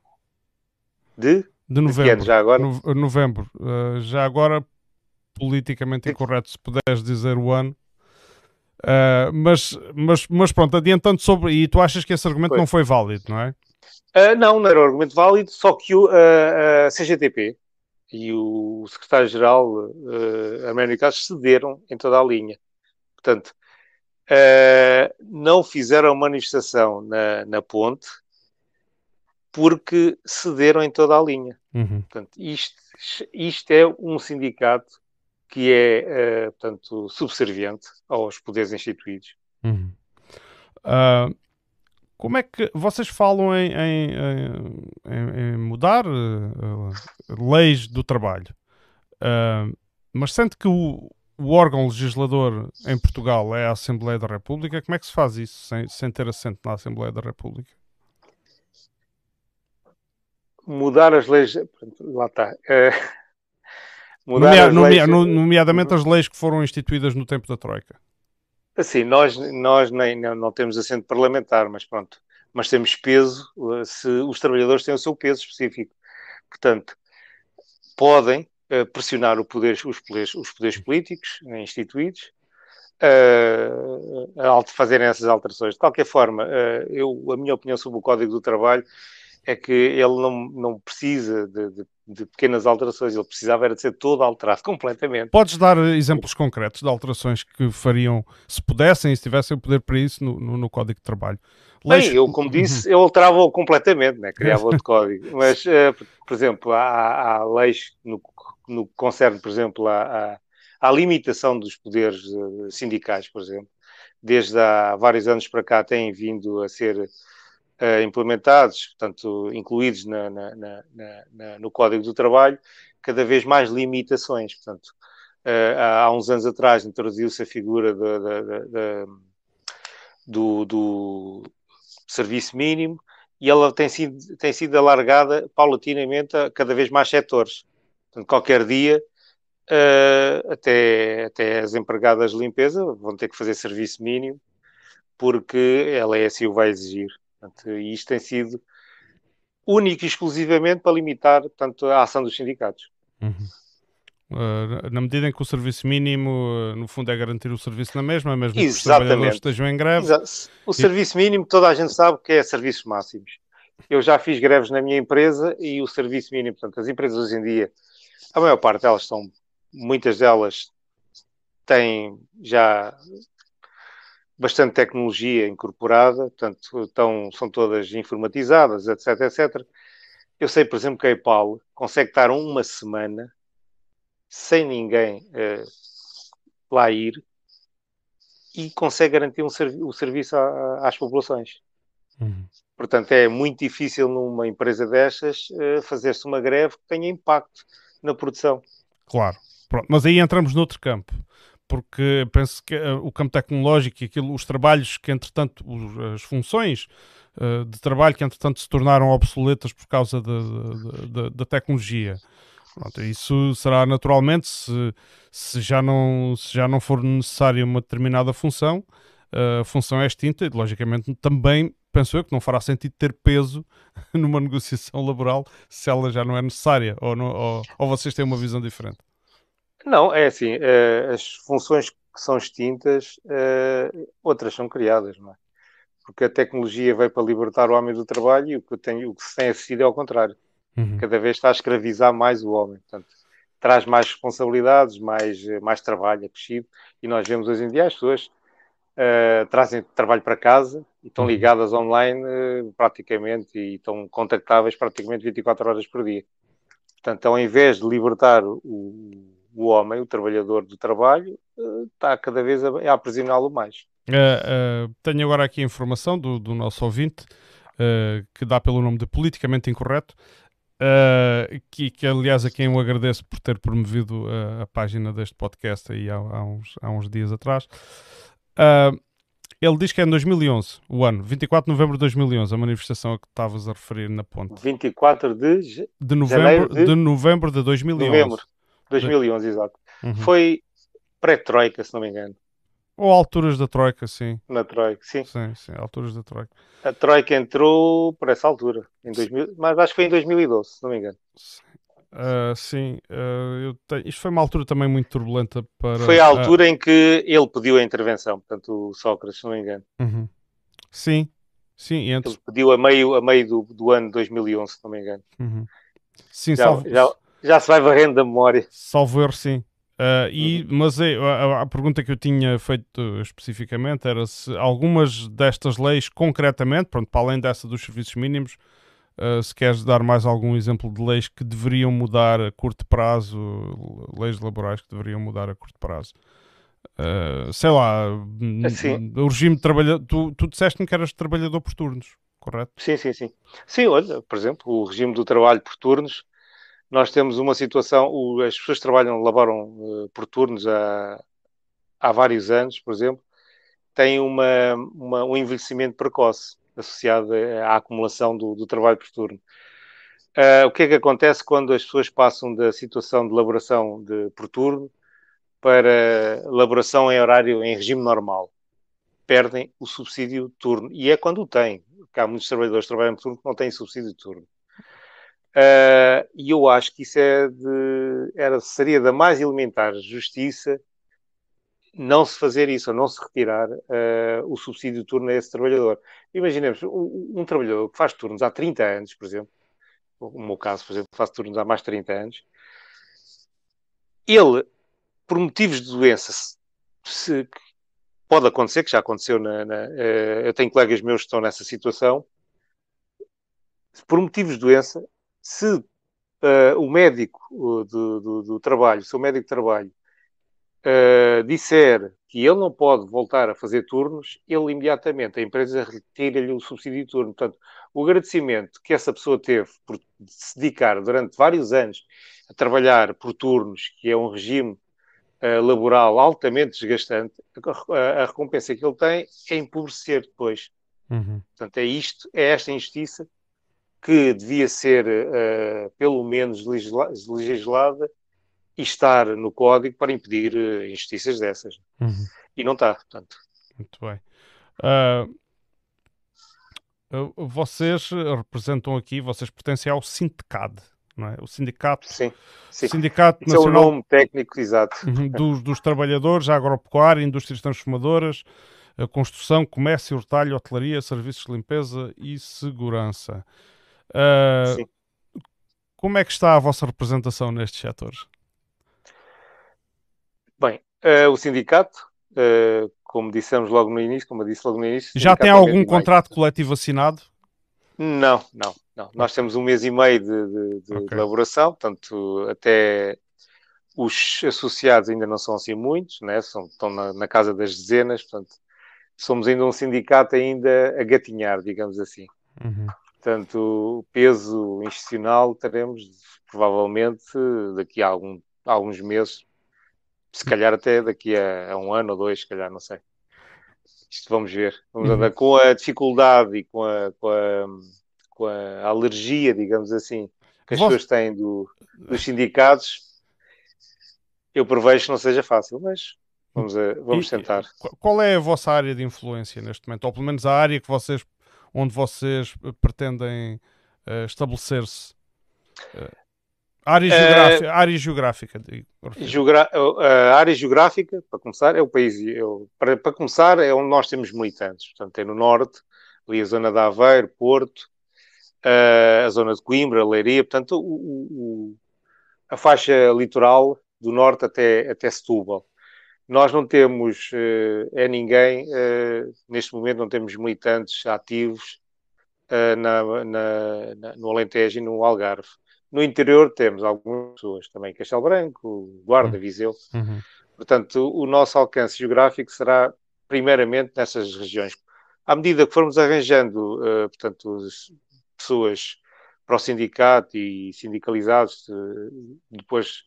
De? De novembro. De já agora? No, novembro. Uh, já agora, politicamente incorreto, se puderes dizer o ano. Uh, mas, mas, mas pronto, adiantando sobre. E tu achas que esse argumento foi. não foi válido, não é? Uh, não, não era um argumento válido, só que o, a CGTP e o secretário-geral uh, cederam em toda a linha. Portanto, não fizeram manifestação na, na ponte porque cederam em toda a linha. Uhum. Portanto, isto, isto é um sindicato que é, uh, portanto, subserviente aos poderes instituídos. Uhum. Uh, como é que vocês falam em, em, em, em mudar uh, leis do trabalho? mas sente que o, o, órgão legislador em Portugal é a Assembleia da República, como é que se faz isso sem, sem ter assento na Assembleia da República? Mudar as leis, lá está. (laughs) Nomea, nomea, leis... Nomeadamente as leis que foram instituídas no tempo da Troika. Assim, nós, nós nem, não, não temos assento parlamentar, mas pronto. Mas temos peso, eh, se os trabalhadores têm o seu peso específico. Portanto, podem uh, pressionar poder, os, poderes, os poderes políticos uh, instituídos uh, a fazerem essas alterações. De qualquer forma, uh, eu, a minha opinião sobre o Código do Trabalho é que ele não, não precisa de, de, de, pequenas alterações, ele precisava era de ser todo alterado (laughs) completamente. Podes dar exemplos concretos de alterações que fariam, se pudessem e se tivessem o poder para isso no, no, no Código de Trabalho? Leis... Bem, eu, como disse, eu alterava-o completamente, né? criava outro (laughs) código. Mas, uh, por exemplo, há, há leis no, no que concerne, por exemplo, à, à, limitação dos poderes uh, sindicais, por exemplo. Desde há vários anos para cá têm vindo a ser uh, implementados, portanto, incluídos na, na, na, no Código do Trabalho, cada vez mais limitações. Portanto, uh, há uns anos atrás introduziu-se a figura do, do, serviço mínimo e ela tem sido, tem sido alargada paulatinamente a cada vez mais setores. Portanto, qualquer dia, uh, até, até as empregadas de limpeza vão ter que fazer serviço mínimo, porque ela é assim o vai exigir. Portanto, e isto tem sido único e exclusivamente para limitar portanto, a ação dos sindicatos. Uhum. Uh, na medida em que o serviço mínimo, uh, no fundo, é garantir o serviço na mesma, mesmo que os trabalhadores estejam em greve. O e... serviço mínimo, toda a gente sabe que é serviços máximos. Eu já fiz greves na minha empresa e o serviço mínimo, portanto, as empresas hoje em dia, a maior parte delas são, muitas delas têm já bastante tecnologia incorporada, portanto, estão, são todas informatizadas, etc, etc. Eu sei, por exemplo, que a EPAL consegue estar uma semana sem ninguém uh, lá ir e consegue garantir um servi o serviço a, às populações. Uhum. Portanto, é muito difícil numa empresa destas uh, fazer-se uma greve que tenha impacto na produção. Claro. Pronto. Mas aí entramos noutro campo porque penso que uh, o campo tecnológico e aquilo, os trabalhos que, entretanto, os, as funções uh, de trabalho que, entretanto, se tornaram obsoletas por causa da tecnologia. Pronto, isso será naturalmente, se, se, já não, se já não for necessária uma determinada função, a função é extinta e, logicamente, também penso eu que não fará sentido ter peso (laughs) numa negociação laboral se ela já não é necessária, ou, não, ou, ou vocês têm uma visão diferente? Não, é assim, uh, as funções que são extintas, uh, outras são criadas, não é? Porque a tecnologia veio para libertar o homem do trabalho e o que, tenho, o que se tem assistido é ao contrário. Uhum. Cada vez está a escravizar mais o homem. Portanto, traz mais responsabilidades, mais, mais trabalho acrescido. E nós vemos hoje em dia as pessoas uh, trazem trabalho para casa estão ligadas online uh, praticamente e estão contactáveis praticamente 24 horas por dia. Portanto, ao invés de libertar o, o homem, o trabalhador do trabalho, uh, está cada vez a, a aprisioná-lo mais. tenho agora aqui a informação do, do nosso ouvinte, que dá pelo nome de Politicamente Incorreto, Uh, que, que, aliás a quem eu agradeço por ter promovido a, a página deste podcast aí há, há, uns, há uns dias atrás. Ele diz que é em 2011, o ano, 24 de novembro de 2011, a manifestação a que estavas a referir na ponte. 24 de, de, novembro, de... de novembro de 2011. Novembro, 2011, de... exato. Uhum. Foi pré-Troika, se não me engano. Ou alturas da Troika, sim. Na Troika, sim. Sim, sim, alturas da Troika. A Troika entrou por essa altura, em 2000, mas acho que foi em 2012, se não me engano. Sim. Uh, sim, uh, isto foi uma altura também muito turbulenta para. Foi a altura uh... em que ele pediu a intervenção, portanto, o Sócrates, se não me engano. Uhum. Sim, sim. Ele pediu a meio, a meio do, do ano 2011, se não me engano. Uhum. Sim, já, salvo... já, já se vai varrendo da memória. Salvo erro, sim. Uh, e, uhum. Mas é, a, a, pergunta que eu tinha feito especificamente era se algumas destas leis, concretamente, pronto, para além dessa dos serviços mínimos, Uh, se queres dar mais algum exemplo de leis que deveriam mudar a curto prazo, leis laborais que deveriam mudar a curto prazo. Uh, sei lá, assim. o regime de trabalhador. Tu, tu disseste-me que eras trabalhador por turnos, correto? Sim, sim, sim. Sim, olha, por exemplo, o regime do trabalho por turnos, nós temos uma situação, o, as pessoas que trabalham, laboram uh, por turnos há, há vários anos, por exemplo, têm uma, uma um envelhecimento precoce associada à acumulação do, do trabalho por turno. Uh, o que é que acontece quando as pessoas passam da situação de elaboração de, por turno para elaboração em horário em regime normal? Perdem o subsídio de turno. E é quando o têm. Porque há muitos trabalhadores que trabalham por turno que não têm subsídio de turno. Uh, e eu acho que isso é de, era, seria da mais elementar justiça não se fazer isso, ou não se retirar uh, o subsídio de turno a esse trabalhador. Imaginemos um, um, trabalhador que faz turnos há 30 anos, por exemplo, no meu caso, por exemplo, faz turnos há mais de 30 anos, ele, por motivos de doença, se, se, pode acontecer, que já aconteceu, na, na uh, eu tenho colegas meus que estão nessa situação, por motivos de doença, se uh, o médico do, do, do trabalho, se o médico de trabalho uh, disser que ele não pode voltar a fazer turnos, ele imediatamente, a empresa retira-lhe o subsídio de turno. Portanto, o agradecimento que essa pessoa teve por se dedicar durante vários anos a trabalhar por turnos, que é um regime uh, laboral altamente desgastante, a, a, recompensa que ele tem é empobrecer depois. Uhum. Portanto, é isto, é esta injustiça que devia ser, uh, pelo menos, legislada e estar no código para impedir uh, injustiças dessas. Uhum. E não está, portanto. Muito bem. Uh, vocês representam aqui, vocês pertencem ao Sindicad, não é? O Sindicato, sim, sim. Sindicato Esse Nacional é o nome técnico, exato. Uhum, dos, dos trabalhadores, agropecuária, indústrias transformadoras, construção, comércio, retalho, hotelaria, serviços de limpeza e segurança. Uh, como é que está a vossa representação nestes setores? Bem, uh, o sindicato, uh, como dissemos logo no início, como eu disse logo no início. Já tem algum contrato coletivo assinado? Não, não, não. Nós temos um mês e meio de, de, de okay. elaboração, portanto, até os associados ainda não são assim muitos, né? são, estão na, na, casa das dezenas, portanto, somos ainda um sindicato ainda a gatinhar, digamos assim. Uhum. Portanto, o peso institucional teremos provavelmente daqui a algum, a alguns meses se calhar até daqui a, a, um ano ou dois, se calhar, não sei. Isto vamos ver. Vamos uhum. andar com a dificuldade e com a, com a, com a alergia, digamos assim, que as pessoas têm do, dos sindicatos. Eu prevejo que não seja fácil, mas vamos, a, vamos e, tentar. Qual é a vossa área de influência neste momento? Ou pelo menos a área que vocês, onde vocês pretendem uh, estabelecer-se? Uh, Área eh, geográfica, área geográfica. Geogra a área geográfica, para começar, é o país. É para, para, começar, é onde nós temos militantes. Portanto, é no norte, ali a zona de Aveiro, Porto, uh, a zona de Coimbra, Leiria. Portanto, o, o, a faixa litoral do norte até, até Setúbal. Nós não temos, uh, é ninguém, neste momento não temos militantes ativos na, na, na, no Alentejo e no Algarve. No interior temos algumas pessoas também, Castelo Branco, Guarda, uhum. Viseu. Uhum. Portanto, o nosso alcance geográfico será primeiramente nessas regiões. À medida que formos arranjando, uh, portanto, pessoas para o sindicato e sindicalizados, uh, depois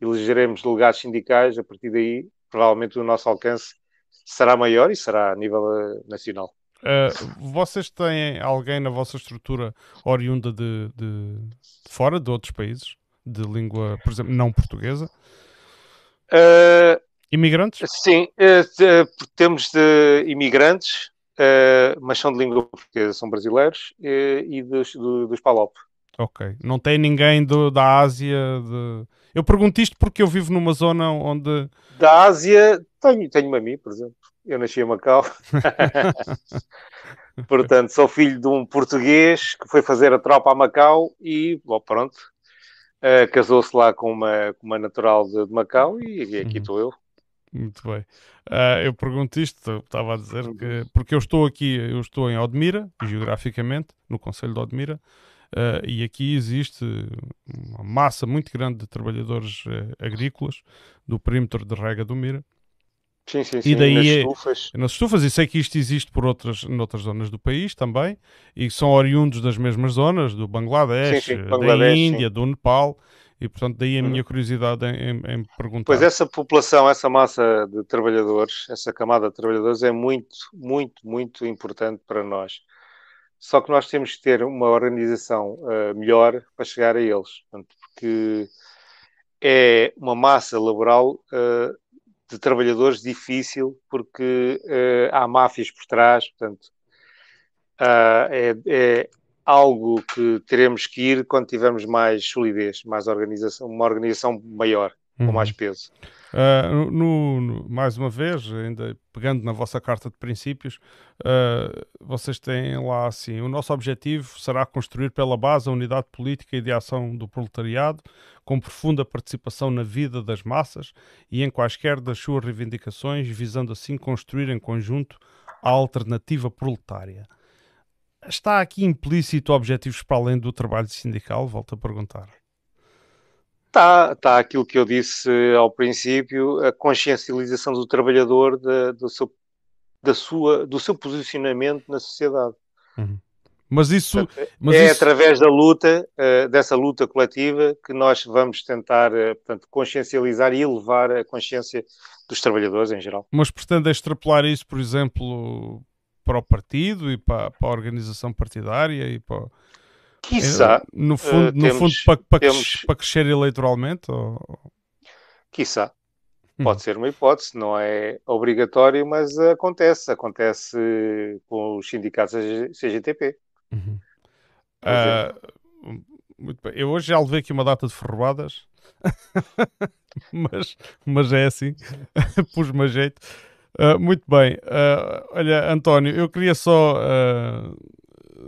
elegeremos delegados sindicais, a partir daí, provavelmente o nosso alcance será maior e será a nível uh, nacional. Uh, vocês têm alguém na vossa estrutura oriunda de, de, fora, de outros países, de língua, por exemplo, não portuguesa? Uh, imigrantes? Sim, uh, temos de imigrantes, mas são de língua portuguesa, são brasileiros e dos, do, dos PALOP. Ok. Não tem ninguém do, da Ásia? De... Eu pergunto isto porque eu vivo numa zona onde. Da Ásia, tenho, tenho-me a mim, por exemplo. Eu nasci em Macau. (laughs) Portanto, sou filho de um português que foi fazer a tropa a Macau e, bom, pronto, uh, casou-se lá com uma, com uma natural de, de Macau e, e aqui uhum. estou eu. Muito bem. Uh, eu pergunto isto, estava a dizer que uhum. porque eu estou aqui, eu estou em Odmira, geograficamente, no Conselho de Odmira, uh, e aqui existe uma massa muito grande de trabalhadores agrícolas do perímetro de rega do Mira, Sim, sim, sim. E daí nas estufas. nas estufas, e sei que isto existe por outras, noutras zonas do país também, e são oriundos das mesmas zonas, do Bangladesh, sim, sim, Bangladesh da Índia, do Nepal, e portanto daí a minha uhum. curiosidade em, em, perguntar. Pois essa população, essa massa de trabalhadores, essa camada de trabalhadores é muito, muito, muito importante para nós. Só que nós temos que ter uma organização uh, melhor para chegar a eles, portanto, porque é uma massa laboral uh, de trabalhadores difícil, porque uh, há máfias por trás, portanto, uh, é, é, algo que teremos que ir quando tivermos mais solidez, mais organização, uma organização maior, uhum. com mais peso. Uh, no, no, mais uma vez, ainda pegando na vossa carta de princípios, uh, vocês têm lá assim: o nosso objetivo será construir pela base a unidade política e de ação do proletariado, com profunda participação na vida das massas e em quaisquer das suas reivindicações, visando assim construir em conjunto a alternativa proletária. Está aqui implícito objetivos para além do trabalho sindical? Volto a perguntar. Está, está aquilo que eu disse ao princípio, a consciencialização do trabalhador da, do, seu, da sua, do seu posicionamento na sociedade. Uhum. Mas isso. Mas é isso... através da luta, uh, dessa luta coletiva, que nós vamos tentar uh, portanto, consciencializar e elevar a consciência dos trabalhadores em geral. Mas pretende extrapolar isso, por exemplo, para o partido e para, para a organização partidária e para Quiçá. No fundo, uh, no temos, fundo para, para, temos... para, crescer eleitoralmente? Ou... Quiçá. Hum. Pode ser uma hipótese, não é obrigatório, mas acontece. Acontece com os sindicatos CGTP. Uhum. Uh, muito bem. Eu hoje já levei aqui uma data de ferroadas, (laughs) mas, mas é assim, (laughs) pus-me a jeito. Uh, muito bem. Uh, olha, António, eu queria só.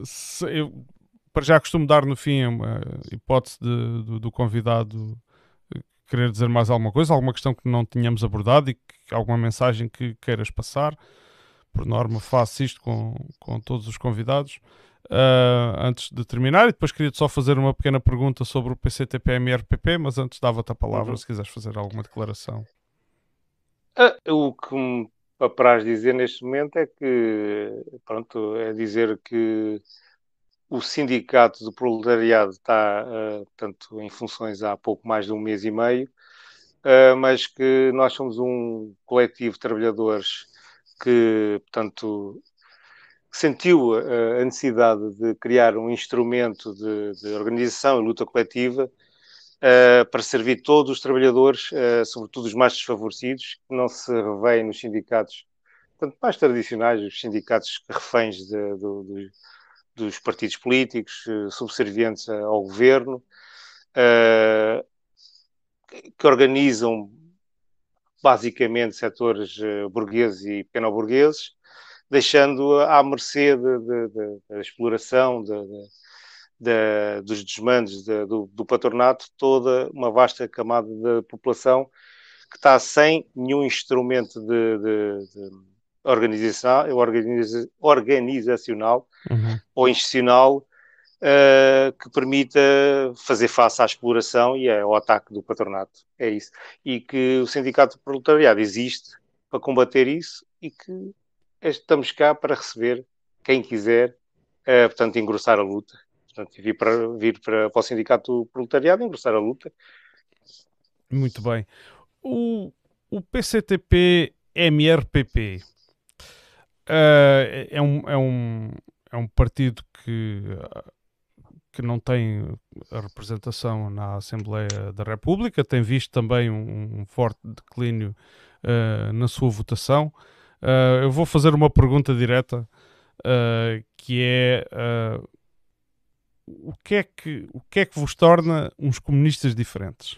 Se, eu para já costumo dar no fim uma hipótese de, do, do, convidado querer dizer mais alguma coisa, alguma questão que não tínhamos abordado e que, alguma mensagem que queiras passar. Por norma, faço isto com, com todos os convidados. Uh, antes de terminar, e depois queria só fazer uma pequena pergunta sobre o PCTPM-RPP, mas antes dava-te a palavra uhum. se quiseres fazer alguma declaração. Uh, o que me apraz dizer neste momento é que, pronto, é dizer que o sindicato do proletariado está, uh, portanto, em funções há pouco mais de um mês e meio. uh, mas que nós somos um coletivo de trabalhadores que, portanto, sentiu a necessidade de criar um instrumento de, de organização e luta coletiva para servir todos os trabalhadores, sobretudo os mais desfavorecidos, que não se revêem nos sindicatos portanto, mais tradicionais, os sindicatos reféns de, dos partidos políticos, uh, subservientes ao governo, que organizam basicamente setores burgueses e pequeno-burgueses, deixando à mercê da exploração, de, de, dos desmandos do, do, patronato toda uma vasta camada da população que está sem nenhum instrumento de, organização, organiza, organizacional uhum. ou institucional uh, que permita fazer face à exploração e ao ataque do patronato. É isso. E que o Sindicato Proletariado existe para combater isso e que estamos cá para receber quem quiser, uh, portanto, engrossar a luta. Portanto, vir para, vir para, para o Sindicato Proletariado engrossar a luta. Muito bem. O, o PCTP-MRPP uh, eh, é, um, é, um, é um partido que, que não tem a representação na Assembleia da República, tem visto também um, um forte declínio uh, na sua votação. Uh, eu vou fazer uma pergunta direta que é o, que é que, o que é que vos torna uns comunistas diferentes?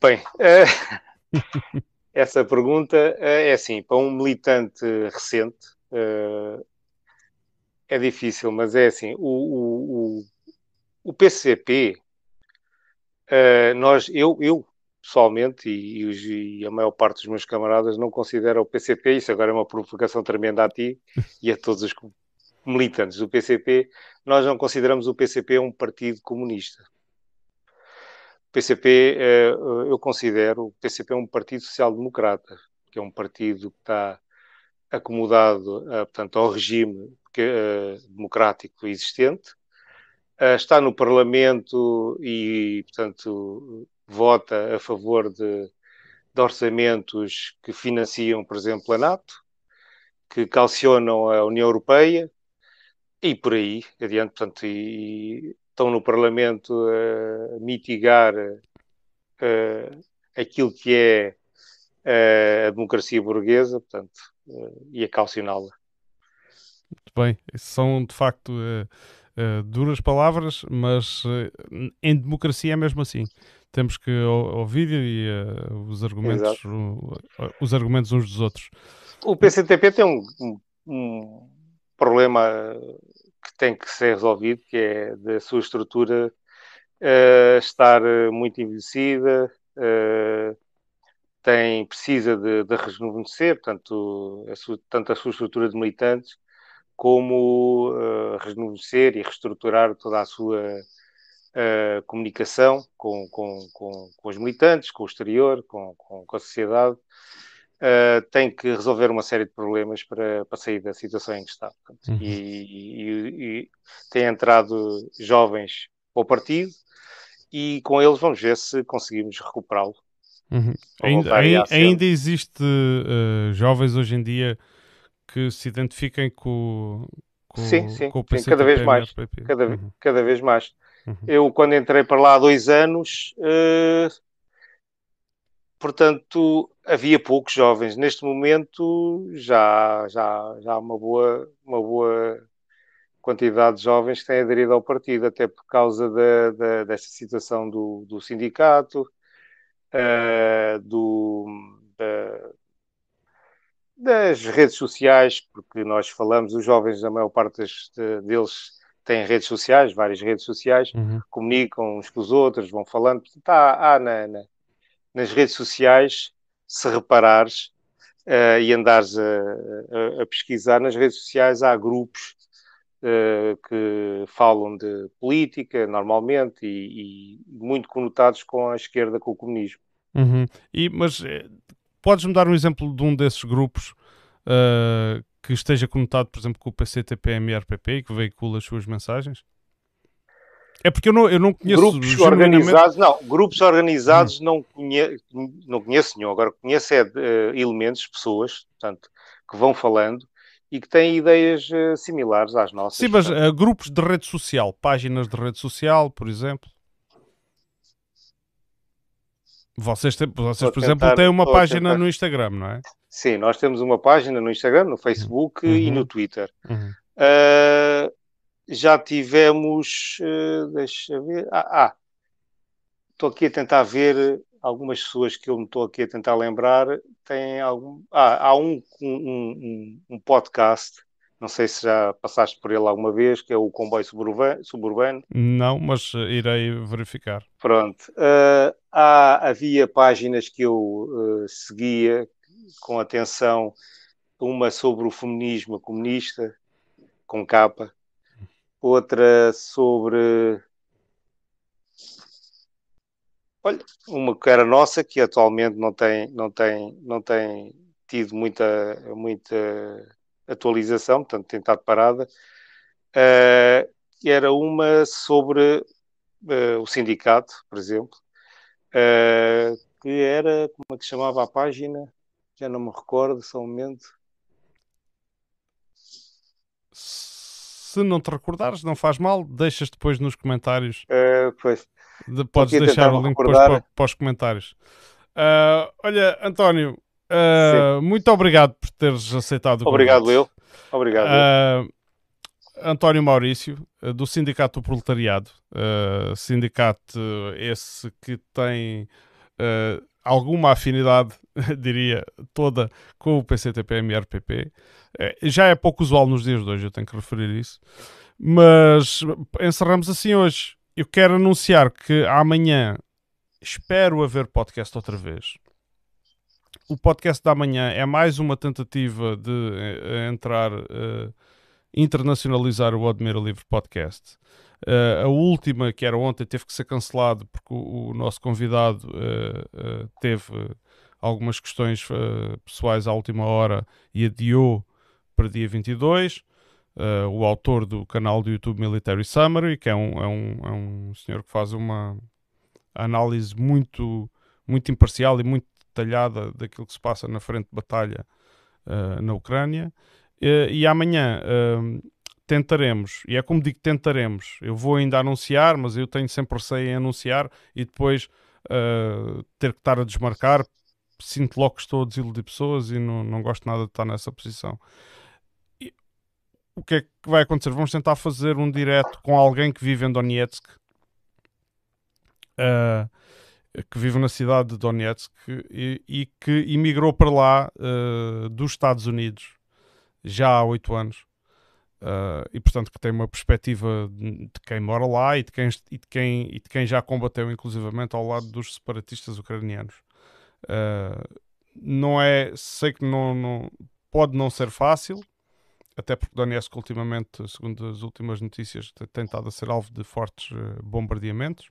Bem, (laughs) (laughs) essa pergunta é assim, para um militante recente é difícil, mas é assim, o, o, o, PCP, nós, eu, eu pessoalmente, e, e, a maior parte dos meus camaradas não considera o PCP, isso agora é uma provocação tremenda a ti e a todos os militantes do PCP, nós não consideramos o PCP um partido comunista. PCP, eh, eu considero o PCP um partido social-democrata, que é um partido que está acomodado, portanto, ao regime eh, democrático existente, eh, está no Parlamento e, portanto, vota a favor de, de orçamentos que financiam, por exemplo, a NATO, que calcionam a União Europeia e por aí adiante, portanto, e, estão no Parlamento a mitigar uh, aquilo que é uh, a democracia burguesa, portanto, uh, e a calcioná-la. Muito bem, são de facto duras palavras, mas em democracia é mesmo assim temos que ouvir e uh, os argumentos uh, os argumentos uns dos outros. O PCTP tem um, um, problema que tem que ser resolvido, que é da sua estrutura uh, estar muito envelhecida, tem, precisa de, de rejuvenescer, a sua, tanto a sua estrutura de militantes, como uh, rejuvenescer e reestruturar toda a sua uh, comunicação com, com, com, com, os militantes, com o exterior, com, com, com a sociedade, uh, tem que resolver uma série de problemas para, para sair da situação em que está. Uhum. E, e, e, tem entrado jovens para o partido e com eles vamos ver se conseguimos recuperá-lo. Uhum. Ainda, ainda, existe uh, jovens hoje em dia que se identifiquem com, com, sim, sim, com o sim, cada vez mais. Cada, uhum. cada vez mais. Uhum. Eu, quando entrei para lá há dois anos, uh, portanto, havia poucos jovens. Neste momento, já, já, já há uma boa, uma boa quantidade de jovens que têm aderido ao partido, até por causa da, da, desta situação do, do sindicato, uh, do, da, das redes sociais, porque nós falamos, os jovens, a maior parte deles têm redes sociais, várias redes sociais, uhum. comunicam uns com os outros, vão falando. Portanto, há, há na, na, nas redes sociais, se reparares uh, e andares a, a, a, pesquisar, nas redes sociais há grupos uh, que falam de política, normalmente, e, e, muito conotados com a esquerda, com o comunismo. Uhum. E, mas eh, podes-me dar um exemplo de um desses grupos uh, que esteja conectado, por exemplo, com o PCTP-MRPP e que veicula as suas mensagens? É porque eu não, eu não conheço grupos organizados, não, grupos organizados hum. não, conhe, não conheço nenhum, agora conheço é, uh, elementos, pessoas, portanto, que vão falando e que têm ideias uh, similares às nossas. Sim, mas uh, grupos de rede social, páginas de rede social, por exemplo. Vocês, têm, vocês por exemplo, têm uma página no Instagram, não é? Sim, nós temos uma página no Instagram, no Facebook uhum. e no Twitter. Uhum. Já tivemos. Uh, deixa ver. Ah, estou ah, aqui a tentar ver algumas pessoas que eu me estou aqui a tentar lembrar. Tem algum. Ah, há um, um, um, podcast não sei se já passaste por ele alguma vez, que é o comboio suburbano. Não, mas irei verificar. Pronto. Uh, há, havia páginas que eu uh, seguia com atenção, uma sobre o feminismo comunista, com capa, outra sobre. Olha, uma que era nossa, que atualmente não tem, não tem, não tem tido muita, muita atualização, portanto tem estado parada, uh, era uma sobre uh, o sindicato, por exemplo, uh, que era, como é que chamava a página? Já não me recordo, só um momento. Se não te recordares, não faz mal, deixas depois nos comentários. pois. De, podes deixar o link depois para, para, os comentários. olha, António, Uh, muito obrigado por teres aceitado o Obrigado eu. Obrigado. Uh, António Maurício, uh, do Sindicato do Proletariado. sindicato esse que tem alguma afinidade, (laughs) diria, toda com o PCTP-MRPP. Já é pouco usual nos dias de hoje, eu tenho que referir isso. Mas encerramos assim hoje. Eu quero anunciar que amanhã espero haver podcast outra vez o podcast da manhã é mais uma tentativa de uh, entrar, uh, internacionalizar o Admira Livre Podcast. Uh, a última, que era ontem, teve que ser cancelado porque o, o nosso convidado teve algumas questões pessoais à última hora e adiou para dia 22. o autor do canal do YouTube Military Summary, que é um, é um, é um senhor que faz uma análise muito, muito imparcial e muito detalhada daquilo que se passa na frente de batalha uh, na Ucrânia. Uh, e amanhã uh, tentaremos, e é como digo, tentaremos. Eu vou ainda anunciar, mas eu tenho sempre receio em anunciar e depois ter que estar a desmarcar. Sinto logo que estou a desiludir pessoas e não, não gosto nada de estar nessa posição. O que é que vai acontecer? Vamos tentar fazer um direto com alguém que vive em Donetsk. Uh, que vive na cidade de Donetsk e, e que imigrou para lá uh, dos Estados Unidos já há oito anos. Uh, e portanto que tem uma perspectiva de, quem mora lá e de quem, e, de quem, e de quem já combateu inclusivamente ao lado dos separatistas ucranianos. Não é, sei que não, não, pode não ser fácil, até porque Donetsk ultimamente, segundo as últimas notícias, tem estado a ser alvo de fortes bombardeamentos.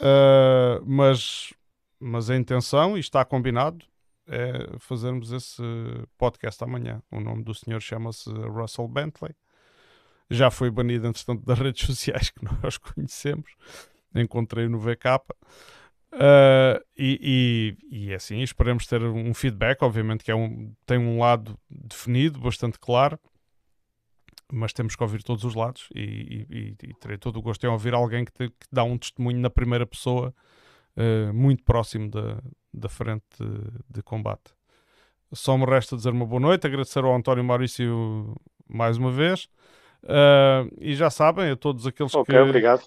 Uh, mas, mas a intenção, e está combinado, é fazermos esse podcast amanhã. O nome do senhor chama-se Russell Bentley. Já foi banido, entretanto, (laughs) das redes sociais que nós conhecemos. Encontrei no VK. Uh, e, e, e é assim, esperemos ter um feedback. Obviamente que é um, tem um lado definido, bastante claro mas temos que ouvir todos os lados e, e, e terei todo o gosto em ouvir alguém que, te, que dá um testemunho na primeira pessoa uh, muito próximo da, da frente de, de, combate. Só me resta dizer uma boa noite, agradecer ao António Maurício mais uma vez uh, e já sabem, a todos aqueles okay, que. Obrigado.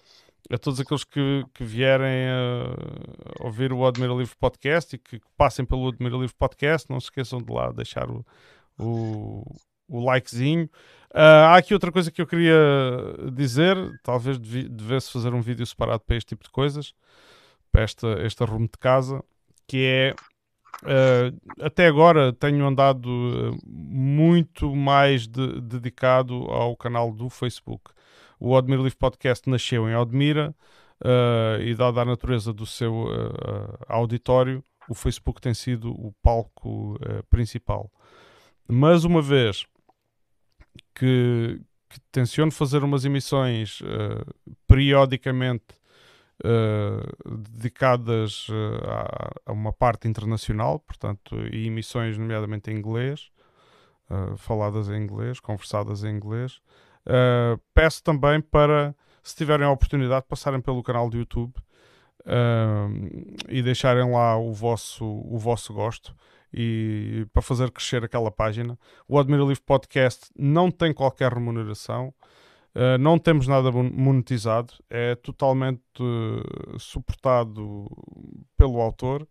A todos aqueles que, que vierem a ouvir o Admira Livre Podcast e que passem pelo Admira Livre Podcast, não se esqueçam de lá deixar o, o, o likezinho. Uh, há aqui outra coisa que eu queria dizer, talvez devesse fazer um vídeo separado para este tipo de coisas, para esta, este arrumo de casa, que é uh, até agora tenho andado uh, muito mais de, dedicado ao canal do Facebook. O Admira Livre Podcast nasceu em Admira e dada a natureza do seu auditório, o Facebook tem sido o palco principal. Mas uma vez que, que tenciono fazer umas emissões uh, periodicamente uh, dedicadas uh, a, a, uma parte internacional, portanto, e emissões nomeadamente em inglês, faladas em inglês, conversadas em inglês. Peço também para, se tiverem a oportunidade, passarem pelo canal do YouTube e deixarem lá o vosso, o vosso gosto e para fazer crescer aquela página. O Admira Livre Podcast não tem qualquer remuneração, uh, não temos nada monetizado, é totalmente uh, suportado pelo autor,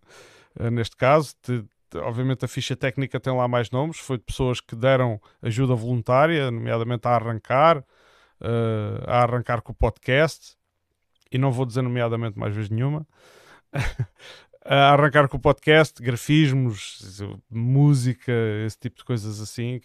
uh, neste caso. De, obviamente a ficha técnica tem lá mais nomes, foi de pessoas que deram ajuda voluntária, nomeadamente a arrancar, a arrancar com o podcast, e não vou dizer nomeadamente mais vez nenhuma. (laughs) a arrancar com o podcast, grafismos, música, esse tipo de coisas assim,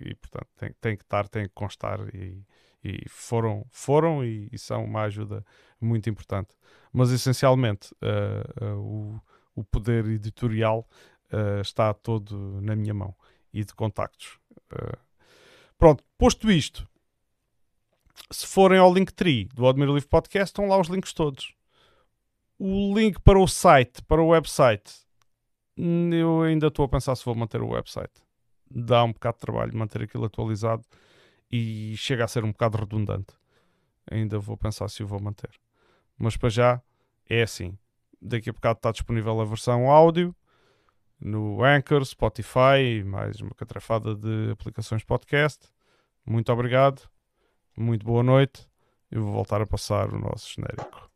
e portanto tem, tem que estar, tem que constar e, e foram, foram e, e, são uma ajuda muito importante. Mas essencialmente uh, uh, o, o poder editorial uh, está todo na minha mão e de contactos. pronto, posto isto, se forem ao Linktree do Admiro Livre Podcast, estão lá os links todos o link para o site, para o website, eu ainda estou a pensar se vou manter o website. Dá um bocado de trabalho manter aquilo atualizado e chega a ser um bocado redundante. Ainda vou pensar se o vou manter. Mas para já é assim. Daqui a bocado está disponível a versão áudio no Anchor, Spotify, mais uma catrafada de aplicações podcast. Muito obrigado, muito boa noite. Eu vou voltar a passar o nosso genérico.